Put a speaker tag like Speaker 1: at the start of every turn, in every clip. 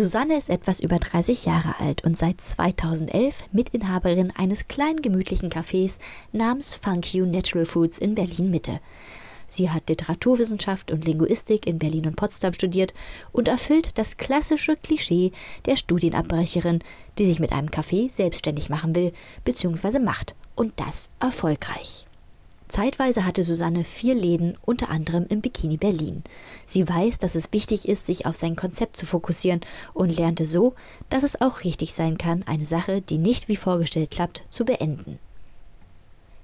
Speaker 1: Susanne ist etwas über 30 Jahre alt und seit 2011 Mitinhaberin eines kleinen gemütlichen Cafés namens Funk You Natural Foods in Berlin Mitte. Sie hat Literaturwissenschaft und Linguistik in Berlin und Potsdam studiert und erfüllt das klassische Klischee der Studienabbrecherin, die sich mit einem Café selbstständig machen will bzw. macht und das erfolgreich. Zeitweise hatte Susanne vier Läden, unter anderem im Bikini Berlin. Sie weiß, dass es wichtig ist, sich auf sein Konzept zu fokussieren und lernte so, dass es auch richtig sein kann, eine Sache, die nicht wie vorgestellt klappt, zu beenden.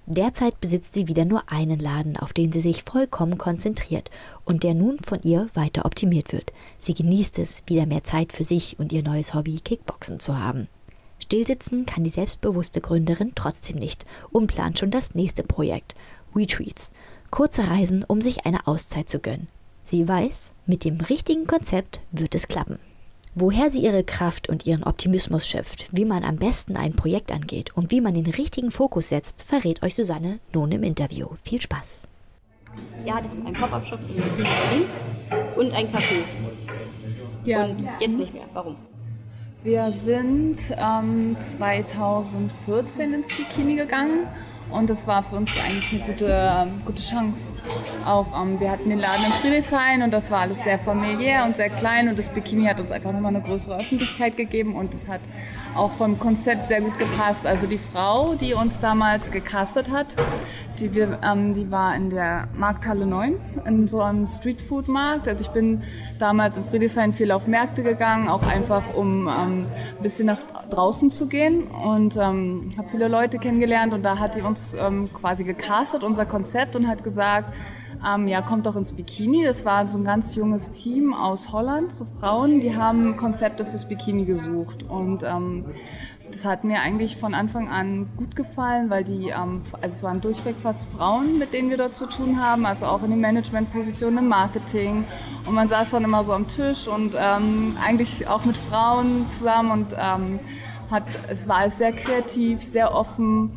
Speaker 1: Derzeit besitzt sie wieder nur einen Laden, auf den sie sich vollkommen konzentriert und der nun von ihr weiter optimiert wird. Sie genießt es, wieder mehr Zeit für sich und ihr neues Hobby Kickboxen zu haben. Stillsitzen kann die selbstbewusste Gründerin trotzdem nicht und plant schon das nächste Projekt. Retreats. Kurze Reisen, um sich eine Auszeit zu gönnen. Sie weiß, mit dem richtigen Konzept wird es klappen. Woher sie ihre Kraft und ihren Optimismus schöpft, wie man am besten ein Projekt angeht und wie man den richtigen Fokus setzt, verrät euch Susanne nun im Interview. Viel Spaß!
Speaker 2: Ihr hattet einen Pop-Up-Shop in Berlin und ein Café. Ja. Und jetzt nicht mehr. Warum?
Speaker 3: Wir sind ähm, 2014 ins Bikini gegangen und das war für uns eigentlich eine gute, ähm, gute Chance. Auch ähm, wir hatten den Laden in Friedrichshain und das war alles sehr familiär und sehr klein und das Bikini hat uns einfach nochmal eine größere Öffentlichkeit gegeben und das hat auch vom Konzept sehr gut gepasst. Also die Frau, die uns damals gecastet hat, die, wir, ähm, die war in der Markthalle 9, in so einem Streetfood-Markt. Also ich bin damals in Friedrichshain viel auf Märkte gegangen, auch einfach um ähm, ein bisschen nach draußen zu gehen und ähm, habe viele Leute kennengelernt und da hat die uns ähm, quasi gecastet, unser Konzept und hat gesagt, ähm, ja, kommt doch ins Bikini. Das war so ein ganz junges Team aus Holland, so Frauen, die haben Konzepte fürs Bikini gesucht und ähm, das hat mir eigentlich von Anfang an gut gefallen, weil die, ähm, also es waren durchweg fast Frauen, mit denen wir dort zu tun haben, also auch in den Managementpositionen im Marketing. Und man saß dann immer so am Tisch und ähm, eigentlich auch mit Frauen zusammen und ähm, hat, es war alles sehr kreativ, sehr offen.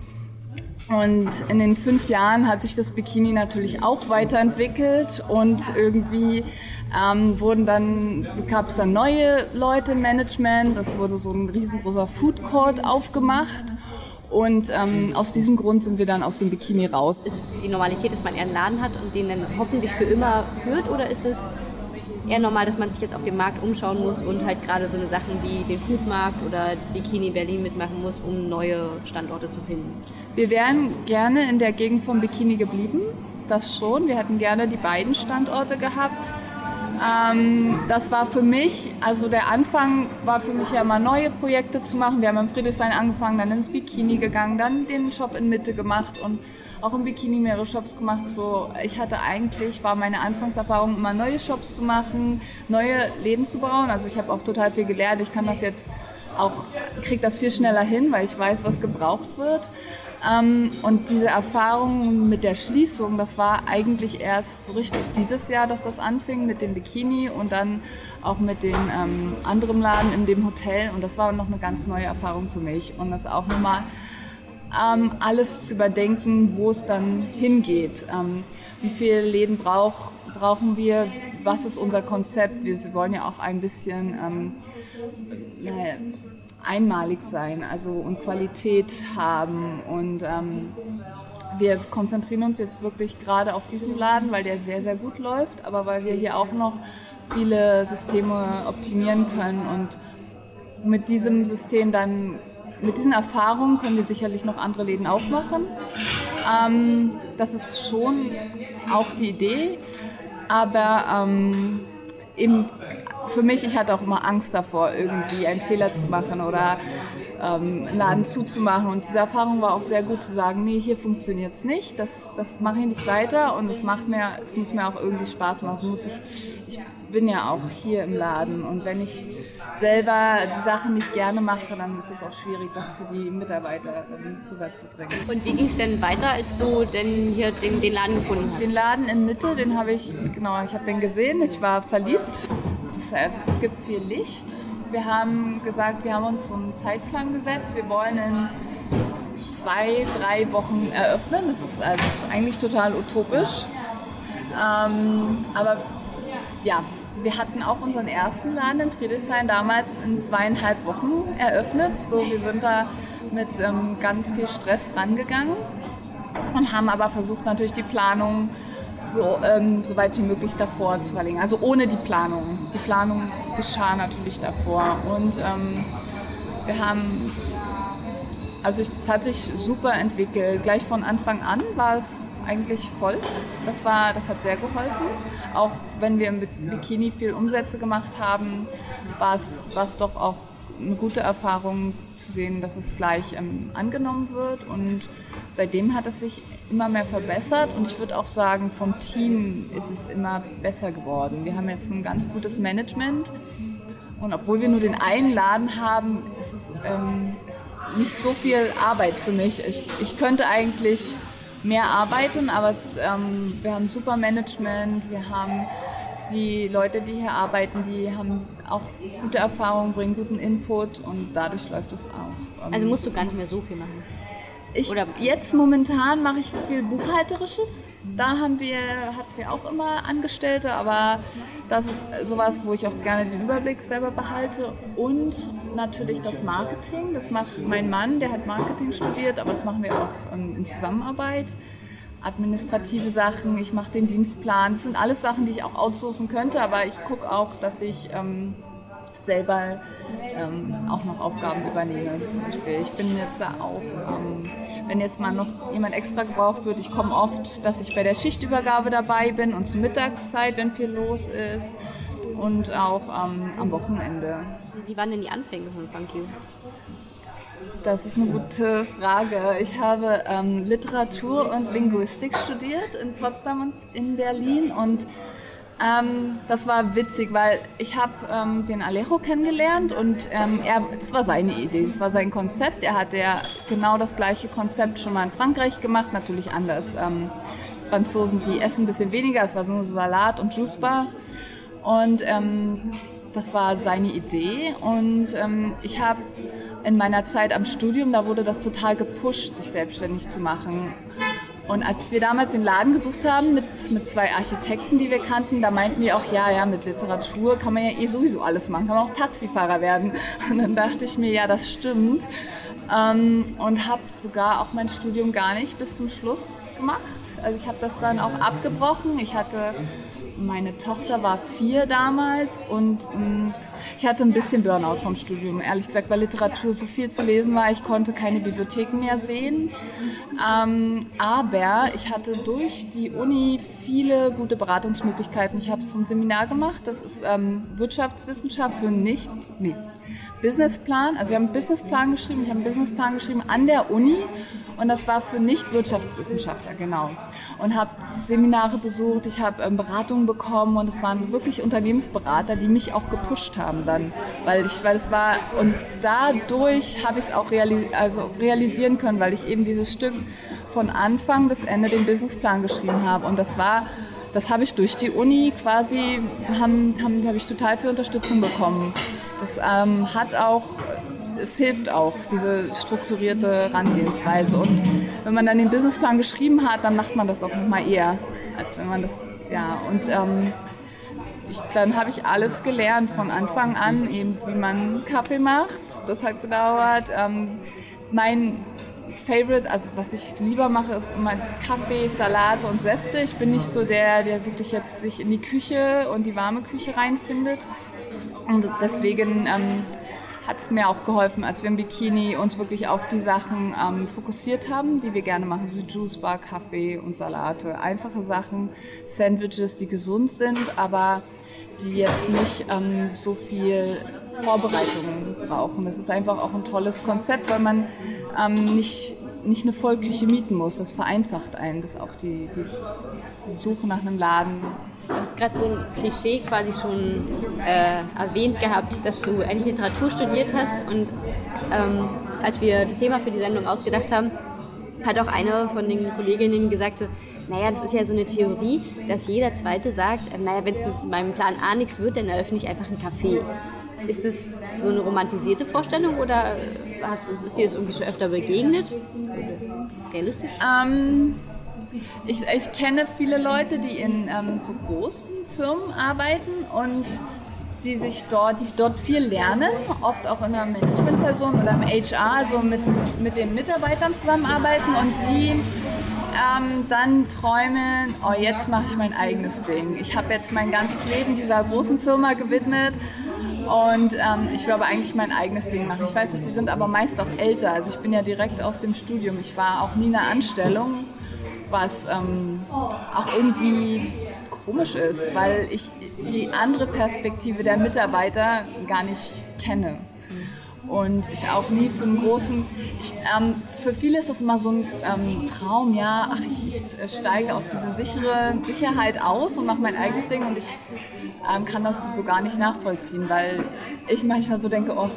Speaker 3: Und in den fünf Jahren hat sich das Bikini natürlich auch weiterentwickelt und irgendwie ähm, wurden dann, gab es dann neue Leute im Management, es wurde so ein riesengroßer Food Court aufgemacht. Und ähm, aus diesem Grund sind wir dann aus dem Bikini raus.
Speaker 2: Ist die Normalität, dass man eher einen Laden hat und den dann hoffentlich für immer führt? Oder ist es eher normal, dass man sich jetzt auf dem Markt umschauen muss und halt gerade so eine Sachen wie den Foodmarkt oder Bikini Berlin mitmachen muss, um neue Standorte zu finden?
Speaker 3: Wir wären gerne in der Gegend vom Bikini geblieben. Das schon. Wir hätten gerne die beiden Standorte gehabt. Ähm, das war für mich, also der Anfang war für mich ja mal neue Projekte zu machen. Wir haben im Friedrichshain angefangen, dann ins Bikini gegangen, dann den Shop in Mitte gemacht und auch im Bikini mehrere Shops gemacht. So, ich hatte eigentlich, war meine Anfangserfahrung immer neue Shops zu machen, neue Läden zu bauen. Also ich habe auch total viel gelernt. Ich kann das jetzt auch, kriege das viel schneller hin, weil ich weiß, was gebraucht wird. Ähm, und diese Erfahrung mit der Schließung, das war eigentlich erst so richtig dieses Jahr, dass das anfing mit dem Bikini und dann auch mit dem ähm, anderen Laden in dem Hotel. Und das war noch eine ganz neue Erfahrung für mich. Und das auch nochmal ähm, alles zu überdenken, wo es dann hingeht. Ähm, wie viele Läden brauch, brauchen wir? Was ist unser Konzept? Wir wollen ja auch ein bisschen ähm, naja, einmalig sein also und Qualität haben. Und ähm, wir konzentrieren uns jetzt wirklich gerade auf diesen Laden, weil der sehr, sehr gut läuft, aber weil wir hier auch noch viele Systeme optimieren können und mit diesem System dann, mit diesen Erfahrungen können wir sicherlich noch andere Läden aufmachen. Ähm, das ist schon auch die Idee, aber ähm, eben für mich, ich hatte auch immer Angst davor, irgendwie einen Fehler zu machen oder ähm, einen Laden zuzumachen. Und diese Erfahrung war auch sehr gut zu sagen, nee, hier funktioniert es nicht, das, das mache ich nicht weiter und es macht mir, es muss mir auch irgendwie Spaß machen. Das muss ich, ich bin ja auch hier im Laden und wenn ich selber die Sachen nicht gerne mache, dann ist es auch schwierig, das für die Mitarbeiter rüberzubringen.
Speaker 2: Und wie ging es denn weiter, als du denn hier den, den Laden gefunden hast?
Speaker 3: Den Laden in Mitte, den habe ich, genau, ich habe den gesehen, ich war verliebt. Es, äh, es gibt viel Licht. Wir haben gesagt, wir haben uns so einen Zeitplan gesetzt. Wir wollen in zwei, drei Wochen eröffnen. Das ist also eigentlich total utopisch. Ähm, aber ja, wir hatten auch unseren ersten Laden in Friedrichshain damals in zweieinhalb Wochen eröffnet. So, wir sind da mit ähm, ganz viel Stress rangegangen und haben aber versucht natürlich die Planung so, ähm, so weit wie möglich davor zu verlegen. Also ohne die Planung. Die Planung geschah natürlich davor. Und ähm, wir haben, also es hat sich super entwickelt. Gleich von Anfang an war es eigentlich voll. Das, war, das hat sehr geholfen. Auch wenn wir im Bikini viel Umsätze gemacht haben, war es, doch auch eine gute Erfahrung zu sehen, dass es gleich ähm, angenommen wird. Und seitdem hat es sich immer mehr verbessert. Und ich würde auch sagen, vom Team ist es immer besser geworden. Wir haben jetzt ein ganz gutes Management. Und obwohl wir nur den einen Laden haben, ist es ähm, ist nicht so viel Arbeit für mich. Ich, ich könnte eigentlich mehr arbeiten, aber es, ähm, wir haben super Management, wir haben die Leute, die hier arbeiten, die haben auch gute Erfahrungen, bringen guten Input und dadurch läuft es auch.
Speaker 2: Also musst du gar nicht mehr so viel machen.
Speaker 3: Ich, Oder jetzt momentan mache ich viel Buchhalterisches. Da haben wir, hatten wir auch immer Angestellte, aber das ist sowas, wo ich auch gerne den Überblick selber behalte. Und natürlich das Marketing. Das macht mein Mann, der hat Marketing studiert, aber das machen wir auch in Zusammenarbeit administrative Sachen, ich mache den Dienstplan. Das sind alles Sachen, die ich auch outsourcen könnte, aber ich gucke auch, dass ich ähm, selber ähm, auch noch Aufgaben übernehme. Zum Beispiel. Ich bin jetzt auch, ähm, wenn jetzt mal noch jemand extra gebraucht wird, ich komme oft, dass ich bei der Schichtübergabe dabei bin und zur Mittagszeit, wenn viel los ist und auch ähm, am Wochenende.
Speaker 2: Wie waren denn die Anfänge von Funk You?
Speaker 3: Das ist eine gute Frage. Ich habe ähm, Literatur und Linguistik studiert in Potsdam und in Berlin und ähm, das war witzig, weil ich habe ähm, den Alejo kennengelernt und ähm, er, das war seine Idee, das war sein Konzept. Er hat ja genau das gleiche Konzept schon mal in Frankreich gemacht, natürlich anders. Ähm, Franzosen, die essen ein bisschen weniger, es war nur Salat und Juicebar und ähm, das war seine Idee und ähm, ich habe in meiner Zeit am Studium, da wurde das total gepusht, sich selbstständig zu machen. Und als wir damals den Laden gesucht haben mit, mit zwei Architekten, die wir kannten, da meinten wir auch, ja, ja, mit Literatur kann man ja eh sowieso alles machen, kann man auch Taxifahrer werden. Und dann dachte ich mir, ja, das stimmt. Ähm, und habe sogar auch mein Studium gar nicht bis zum Schluss gemacht. Also ich habe das dann auch abgebrochen. Ich hatte meine Tochter war vier damals und mh, mm, ich hatte ein bisschen Burnout vom Studium, ehrlich gesagt, weil Literatur so viel zu lesen war. Ich konnte keine Bibliotheken mehr sehen. Ähm, aber ich hatte durch die Uni viele gute Beratungsmöglichkeiten. Ich habe so ein Seminar gemacht, das ist ähm, Wirtschaftswissenschaft für nicht, nee, Businessplan. Also wir haben einen Businessplan geschrieben, ich habe einen Businessplan geschrieben an der Uni und das war für Nicht-Wirtschaftswissenschaftler, genau. Und habe Seminare besucht, ich habe ähm, Beratungen bekommen und es waren wirklich Unternehmensberater, die mich auch gepusht haben dann, weil ich, weil es war und dadurch habe ich es auch realis also realisieren können, weil ich eben dieses Stück von Anfang bis Ende den Businessplan geschrieben habe und das war das habe ich durch die Uni quasi, haben, haben, habe ich total viel Unterstützung bekommen. Das ähm, hat auch, es hilft auch, diese strukturierte Herangehensweise. Und wenn man dann den Businessplan geschrieben hat, dann macht man das auch nochmal eher, als wenn man das, ja, und ähm, ich, dann habe ich alles gelernt von Anfang an, eben wie man Kaffee macht. Das hat gedauert. Ähm, mein Favorite, also was ich lieber mache, ist immer Kaffee, Salate und Säfte. Ich bin nicht so der, der wirklich jetzt sich in die Küche und die warme Küche reinfindet. Und deswegen ähm, hat es mir auch geholfen, als wir im Bikini uns wirklich auf die Sachen ähm, fokussiert haben, die wir gerne machen, so Juice Bar, Kaffee und Salate. Einfache Sachen, Sandwiches, die gesund sind, aber die jetzt nicht ähm, so viel Vorbereitungen brauchen. Das ist einfach auch ein tolles Konzept, weil man ähm, nicht, nicht eine Vollküche mieten muss. Das vereinfacht einen, das auch die, die, die Suche nach einem Laden.
Speaker 2: Du hast gerade so ein Klischee quasi schon äh, erwähnt gehabt, dass du eigentlich Literatur studiert hast und ähm, als wir das Thema für die Sendung ausgedacht haben, hat auch eine von den Kolleginnen gesagt, so, naja, das ist ja so eine Theorie, dass jeder Zweite sagt, äh, naja, wenn es mit meinem Plan A nichts wird, dann eröffne ich einfach ein Café. Ist das so eine romantisierte Vorstellung oder hast, ist dir das irgendwie schon öfter begegnet?
Speaker 3: Realistisch? Ähm, ich, ich, kenne viele Leute, die in ähm, so großen Firmen arbeiten und die sich dort, die dort viel lernen, oft auch in einer Managementperson oder im HR, also mit, mit den Mitarbeitern zusammenarbeiten und die ähm, dann träumen, oh jetzt mache ich mein eigenes Ding. Ich habe jetzt mein ganzes Leben dieser großen Firma gewidmet und ähm, ich will aber eigentlich mein eigenes Ding machen. Ich weiß nicht, die sind aber meist auch älter. Also ich bin ja direkt aus dem Studium. Ich war auch nie in einer Anstellung, was ähm, auch irgendwie komisch ist, weil ich die andere Perspektive der Mitarbeiter gar nicht kenne. Und ich auch nie für einen großen, ich, ähm, für viele ist das immer so ein ähm, Traum, ja, ach, ich, ich steige aus dieser sichere Sicherheit aus und mache mein eigenes Ding und ich ähm, kann das so gar nicht nachvollziehen, weil ich manchmal so denke, oh,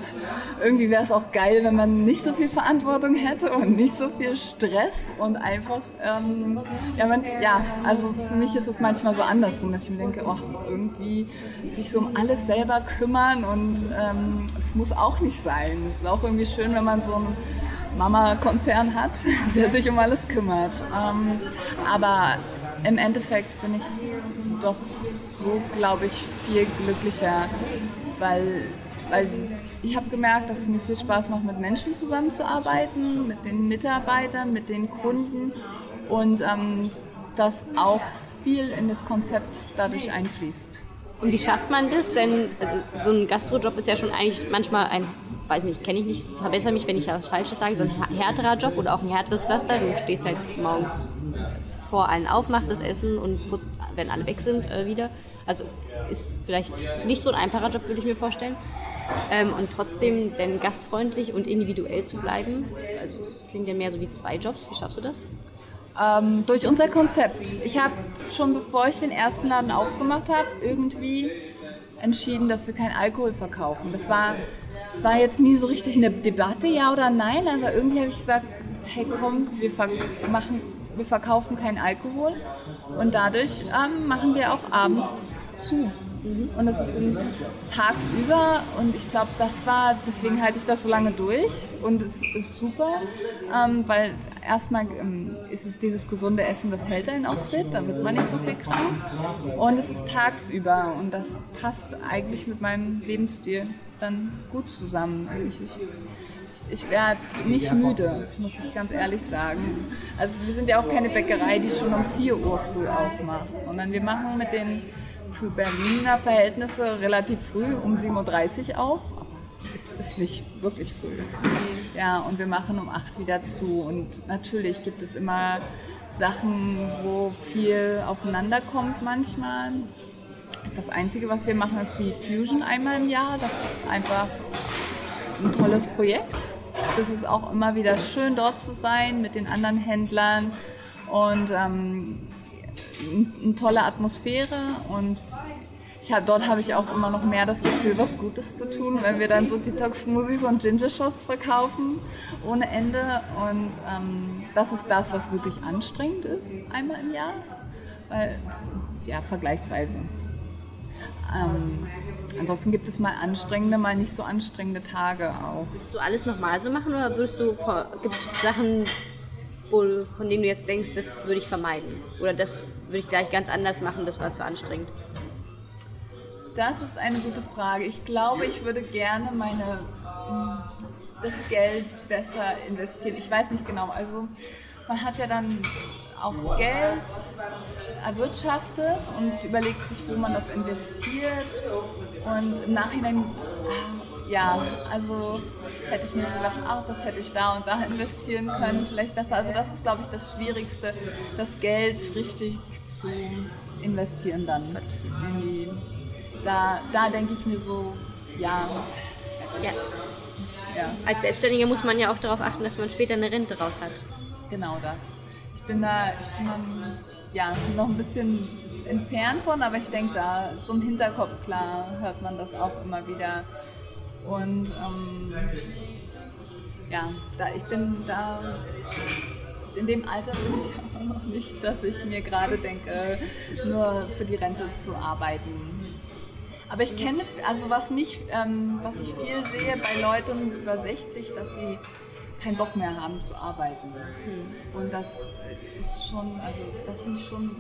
Speaker 3: irgendwie wäre es auch geil, wenn man nicht so viel Verantwortung hätte und nicht so viel Stress und einfach, ähm, ja, man, ja, also für mich ist es manchmal so andersrum, dass ich mir denke, oh, irgendwie sich so um alles selber kümmern und ähm, es muss auch nicht sein. Es ist auch irgendwie schön, wenn man so einen Mama-Konzern hat, der sich um alles kümmert. Ähm, aber im Endeffekt bin ich doch so, glaube ich, viel glücklicher, weil weil ich habe gemerkt, dass es mir viel Spaß macht, mit Menschen zusammenzuarbeiten, mit den Mitarbeitern, mit den Kunden und ähm, dass auch viel in das Konzept dadurch einfließt.
Speaker 2: Und wie schafft man das? Denn also, so ein Gastrojob ist ja schon eigentlich manchmal ein, weiß nicht, kenne ich nicht, verbessere mich, wenn ich was Falsches sage, so ein härterer Job oder auch ein härteres Pflaster. Du stehst halt morgens vor allen auf, machst das Essen und putzt, wenn alle weg sind, äh, wieder. Also ist vielleicht nicht so ein einfacher Job, würde ich mir vorstellen ähm, und trotzdem denn gastfreundlich und individuell zu bleiben? Also es klingt ja mehr so wie zwei Jobs. Wie schaffst du das?
Speaker 3: Ähm, durch unser Konzept. Ich habe schon bevor ich den ersten Laden aufgemacht habe, irgendwie entschieden, dass wir keinen Alkohol verkaufen. Das war, das war jetzt nie so richtig eine Debatte, ja oder nein, aber irgendwie habe ich gesagt, hey komm, wir, machen, wir verkaufen keinen Alkohol und dadurch ähm, machen wir auch abends zu. Mhm. Und es ist in, tagsüber und ich glaube, das war, deswegen halte ich das so lange durch und es ist super, ähm, weil erstmal ähm, ist es dieses gesunde Essen, das hält einen auch fit, da wird man nicht so viel krank und es ist tagsüber und das passt eigentlich mit meinem Lebensstil dann gut zusammen. Also ich, ich, ich werde nicht müde, muss ich ganz ehrlich sagen. Also wir sind ja auch keine Bäckerei, die schon um 4 Uhr früh aufmacht, sondern wir machen mit den für Berliner Verhältnisse relativ früh, um 7.30 Uhr auf. Es ist nicht wirklich früh. Ja, und wir machen um 8 Uhr wieder zu. Und natürlich gibt es immer Sachen, wo viel aufeinander kommt manchmal. Das Einzige, was wir machen, ist die Fusion einmal im Jahr. Das ist einfach ein tolles Projekt. Das ist auch immer wieder schön, dort zu sein mit den anderen Händlern. Und ähm, eine tolle Atmosphäre und ich hab, dort habe ich auch immer noch mehr das Gefühl, was Gutes zu tun, wenn wir dann so Detox-Smoothies und Ginger-Shots verkaufen ohne Ende. Und ähm, das ist das, was wirklich anstrengend ist, einmal im Jahr. Weil, ja, vergleichsweise. Ähm, ansonsten gibt es mal anstrengende, mal nicht so anstrengende Tage auch.
Speaker 2: Würdest du alles nochmal so machen oder würdest du, gibt es Sachen, wo, von denen du jetzt denkst, das würde ich vermeiden? Oder das würde ich gleich ganz anders machen, das war zu anstrengend?
Speaker 3: Das ist eine gute Frage. Ich glaube, ich würde gerne meine, das Geld besser investieren. Ich weiß nicht genau. Also man hat ja dann auch Geld erwirtschaftet und überlegt sich, wo man das investiert. Und im Nachhinein ja, also hätte ich mir gedacht, ach, das hätte ich da und da investieren können, vielleicht besser. Also das ist, glaube ich, das Schwierigste, das Geld richtig zu investieren dann. Die, da, da denke ich mir so, ja.
Speaker 2: ja. ja. Als Selbstständiger muss man ja auch darauf achten, dass man später eine Rente raus hat.
Speaker 3: Genau das. Ich bin da, ich bin dann, ja, noch ein bisschen entfernt von, aber ich denke da, so im Hinterkopf klar hört man das auch immer wieder und ähm, ja, da ich bin da in dem Alter bin ich aber noch nicht, dass ich mir gerade denke, nur für die Rente zu arbeiten. Aber ich kenne, also was mich, ähm, was ich viel sehe bei Leuten über 60, dass sie keinen Bock mehr haben zu arbeiten. Mhm. Und das ist schon, also das finde ich schon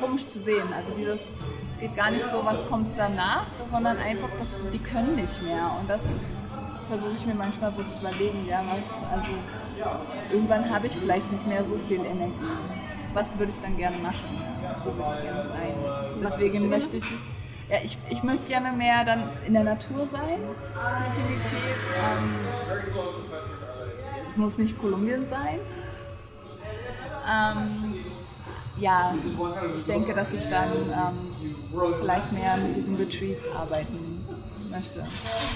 Speaker 3: komisch zu sehen. Also dieses, es geht gar nicht so, was kommt danach, sondern einfach, dass die können nicht mehr. Und das versuche ich mir manchmal so zu überlegen, ja, was, also irgendwann habe ich vielleicht nicht mehr so viel Energie. Was würde ich dann gerne machen? Wo würde ich gerne sein? Deswegen möchte ich ja, ich, ich möchte gerne mehr dann in der Natur sein, definitiv. Ähm, muss nicht Kolumbien sein. Ähm, ja, ich denke, dass ich dann ähm, vielleicht mehr mit diesen Retreats arbeiten möchte.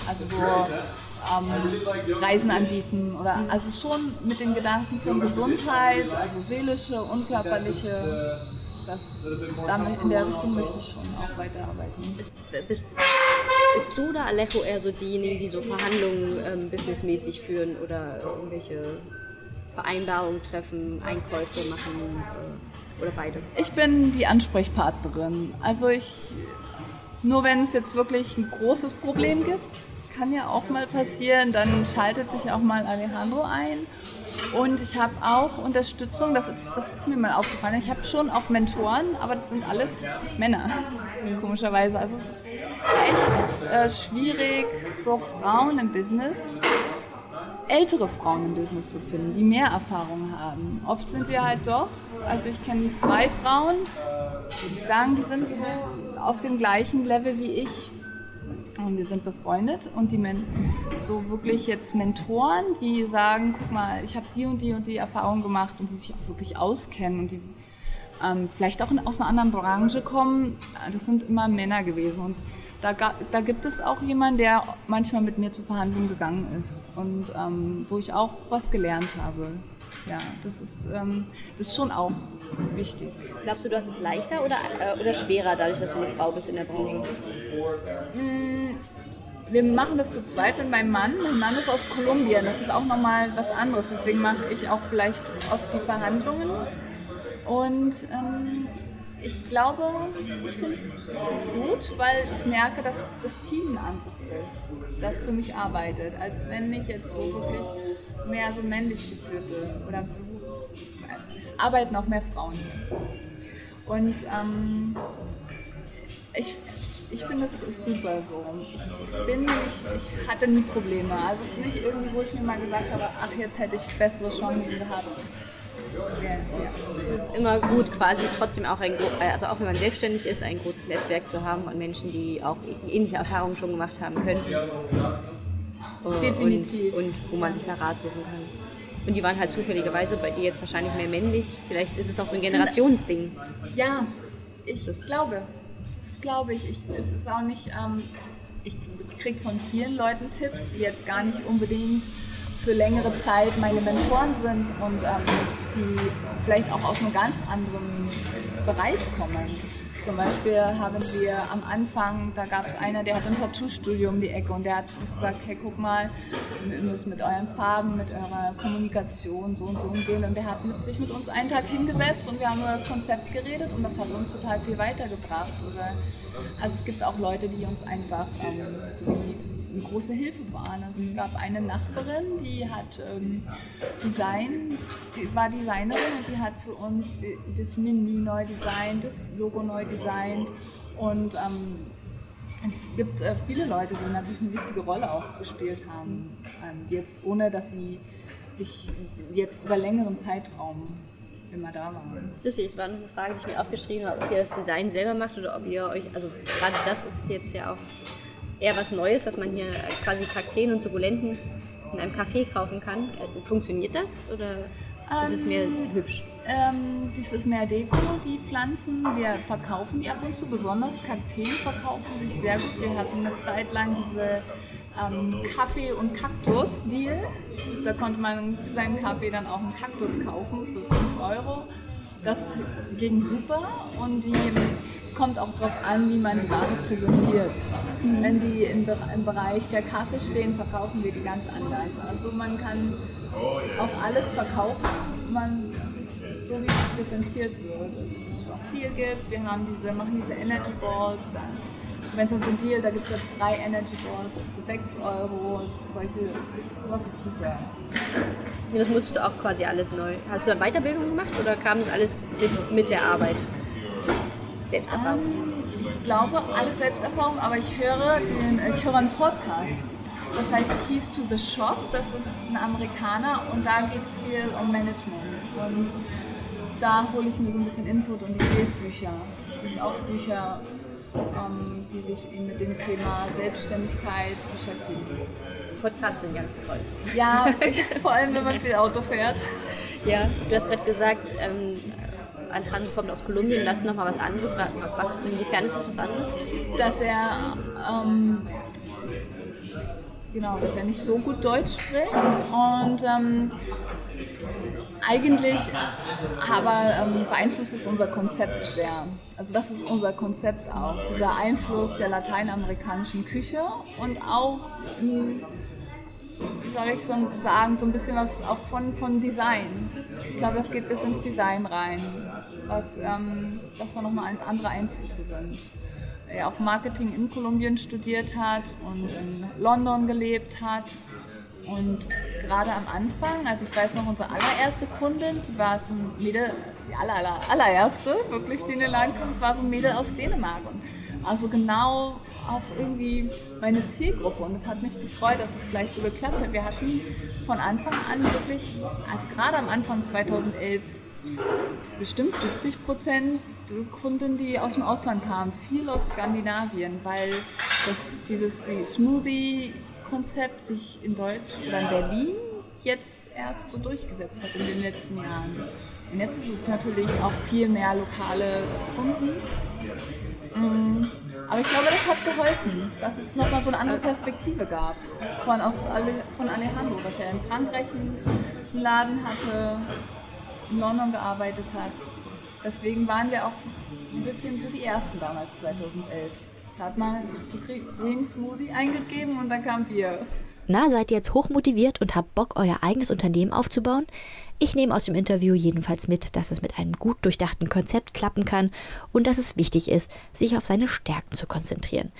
Speaker 3: Also so ähm, Reisen anbieten oder also schon mit den Gedanken von Gesundheit, also seelische und körperliche das, damit in der Richtung möchte ich schon auch weiterarbeiten.
Speaker 2: Bist, du oder Alejo eher so diejenigen, die so Verhandlungen ähm, businessmäßig führen oder irgendwelche Vereinbarungen treffen, Einkäufe machen äh, oder beide?
Speaker 3: Ich bin die Ansprechpartnerin. Also ich, nur wenn es jetzt wirklich ein großes Problem gibt, kann ja auch mal passieren, dann schaltet sich auch mal Alejandro ein und ich habe auch Unterstützung, das ist, das ist mir mal aufgefallen. Ich habe schon auch Mentoren, aber das sind alles Männer, komischerweise. Also es ist echt äh, schwierig, so Frauen im Business, ältere Frauen im Business zu finden, die mehr Erfahrung haben. Oft sind wir halt doch, also ich kenne zwei Frauen, würde ich sagen, die sind so auf dem gleichen Level wie ich und wir sind befreundet und die Men so wirklich jetzt Mentoren, die sagen, guck mal, ich habe die und die und die Erfahrung gemacht und die sich auch wirklich auskennen und die ähm, vielleicht auch in, aus einer anderen Branche kommen, das sind immer Männer gewesen und da, da gibt es auch jemanden, der manchmal mit mir zur Verhandlung gegangen ist und ähm, wo ich auch was gelernt habe. Ja, das ist, ähm, das ist schon auch wichtig.
Speaker 2: Glaubst du, du hast es leichter oder, äh, oder schwerer, dadurch, dass du eine Frau bist in der Branche?
Speaker 3: Mm, wir machen das zu zweit mit meinem Mann. Mein Mann ist aus Kolumbien. Das ist auch nochmal was anderes. Deswegen mache ich auch vielleicht oft die Verhandlungen. Und ähm, ich glaube, ich finde es gut, weil ich merke, dass das Team ein anderes ist, das für mich arbeitet, als wenn ich jetzt so wirklich mehr so männlich geführte oder es arbeiten auch mehr Frauen. Und ähm, ich, ich finde es super so. Ich bin nicht, ich hatte nie Probleme. Also es ist nicht irgendwie, wo ich mir mal gesagt habe, ach jetzt hätte ich bessere Chancen gehabt.
Speaker 2: Ja, ja. Es ist immer gut, quasi trotzdem auch ein, also auch wenn man selbstständig ist, ein großes Netzwerk zu haben von Menschen, die auch ähnliche Erfahrungen schon gemacht haben können.
Speaker 3: Definitiv.
Speaker 2: Und, und wo man sich mal Rat suchen kann. Und die waren halt zufälligerweise bei dir jetzt wahrscheinlich mehr männlich. Vielleicht ist es auch so ein Generationsding.
Speaker 3: Ja, ich das glaube. Das glaube ich. ich. Das ist auch nicht. Ähm, ich kriege von vielen Leuten Tipps, die jetzt gar nicht unbedingt für längere Zeit meine Mentoren sind und ähm, die vielleicht auch aus einem ganz anderen Bereich kommen. Zum Beispiel haben wir am Anfang, da gab es einer, der hat ein Tattoo-Studio um die Ecke und der hat uns gesagt, hey guck mal, wir müssen mit euren Farben, mit eurer Kommunikation so und so umgehen. Und der hat sich mit uns einen Tag hingesetzt und wir haben über das Konzept geredet und das hat uns total viel weitergebracht. Oder, also es gibt auch Leute, die uns einfach ähm, so wie eine große Hilfe waren. Also es gab eine Nachbarin, die hat ähm, Design, sie war Designerin und die hat für uns das Menü neu designt, das Logo neu designt und ähm, es gibt äh, viele Leute, die natürlich eine wichtige Rolle auch gespielt haben, ähm, jetzt ohne dass sie sich jetzt über längeren Zeitraum immer da waren.
Speaker 2: Lustig, es war noch eine Frage, die ich mir aufgeschrieben habe, ob ihr das Design selber macht oder ob ihr euch, also gerade das ist jetzt ja auch eher was Neues, dass man hier quasi Kakteen und Sukkulenten in einem Café kaufen kann. Äh, funktioniert das oder ist es mehr ähm, hübsch?
Speaker 3: Ähm, dies ist mehr Deko, die Pflanzen. Wir verkaufen die ab und zu, besonders Kakteen verkaufen sich sehr gut. Wir hatten eine Zeit lang diese ähm, Kaffee- und Kaktus-Deal. Da konnte man zu seinem Kaffee dann auch einen Kaktus kaufen für 5 Euro. Das ging super und die kommt auch darauf an, wie man die Ware präsentiert. Mhm. Wenn die im, im, Bereich der Kasse stehen, verkaufen wir die ganz anders. Also man kann auch alles verkaufen, man, ist so wie es präsentiert wird. Es auch viel gibt. Wir haben diese, machen diese Energy Balls, wenn es so ein Deal, da gibt es jetzt drei Energy Bars für 6 Euro, solche, sowas ist super.
Speaker 2: Das musst du auch quasi alles neu. Hast du da Weiterbildung gemacht oder kam das alles mit, mit der Arbeit? Selbsterfahrung?
Speaker 3: Ähm, ich glaube, alles Selbsterfahrung, aber ich höre, den, ich höre einen Podcast. Das heißt Keys to the Shop, das ist ein Amerikaner und da geht es viel um Management. Und da hole ich mir so ein bisschen Input und ich lese Bücher. Ich lese auch Bücher, ähm, die sich mit dem Thema Selbstständigkeit beschäftigen.
Speaker 2: Podcasts sind ganz toll.
Speaker 3: Ja, vor allem wenn man viel Auto fährt.
Speaker 2: Ja, du hast gerade gesagt, ähm, Alejandro kommt aus Kolumbien, das ist nochmal was anderes. Was, inwiefern ist das was anderes?
Speaker 3: Dass er ähm, genau, dass er nicht so gut Deutsch spricht und ähm, eigentlich aber ähm, beeinflusst es unser Konzept sehr. Also das ist unser Konzept auch, dieser Einfluss der lateinamerikanischen Küche und auch, wie soll ich so sagen, so ein bisschen was auch von, von Design. Ich glaube, das geht bis ins Design rein, was, ähm, was da nochmal andere Einflüsse sind er auch Marketing in Kolumbien studiert hat und in London gelebt hat. Und gerade am Anfang, also ich weiß noch, unsere allererste Kundin, die war so ein Mädel, die aller, aller, allererste, wirklich, die in den Laden kam, das war so ein Mädel aus Dänemark. Und also genau auch irgendwie meine Zielgruppe. Und es hat mich gefreut, dass es gleich so geklappt hat. Wir hatten von Anfang an wirklich, also gerade am Anfang 2011, bestimmt 70 Prozent Kunden, die aus dem Ausland kamen, viel aus Skandinavien, weil das, dieses Smoothie-Konzept sich in Deutschland oder in Berlin jetzt erst so durchgesetzt hat in den letzten Jahren. Und jetzt ist es natürlich auch viel mehr lokale Kunden. Mm, aber ich glaube, das hat geholfen, dass es nochmal so eine andere Perspektive gab von, aus, von Alejandro, dass er in Frankreich einen Laden hatte, in London gearbeitet hat Deswegen waren wir auch ein bisschen so die Ersten damals, 2011. Da hat man zu Green Smoothie eingegeben und dann kam Bier.
Speaker 1: Na, seid ihr jetzt hochmotiviert und habt Bock, euer eigenes Unternehmen aufzubauen? Ich nehme aus dem Interview jedenfalls mit, dass es mit einem gut durchdachten Konzept klappen kann und dass es wichtig ist, sich auf seine Stärken zu konzentrieren.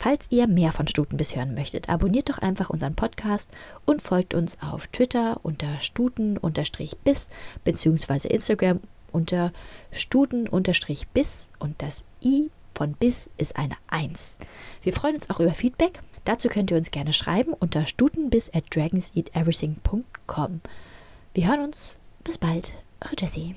Speaker 1: Falls ihr mehr von Stutenbiss hören möchtet, abonniert doch einfach unseren Podcast und folgt uns auf Twitter unter stuten-biss bzw. Instagram unter Studen-Bis und das I von Bis ist eine 1. Wir freuen uns auch über Feedback. Dazu könnt ihr uns gerne schreiben unter stutenbiss at dragonseateverything.com. Wir hören uns. Bis bald. Eure Jessie.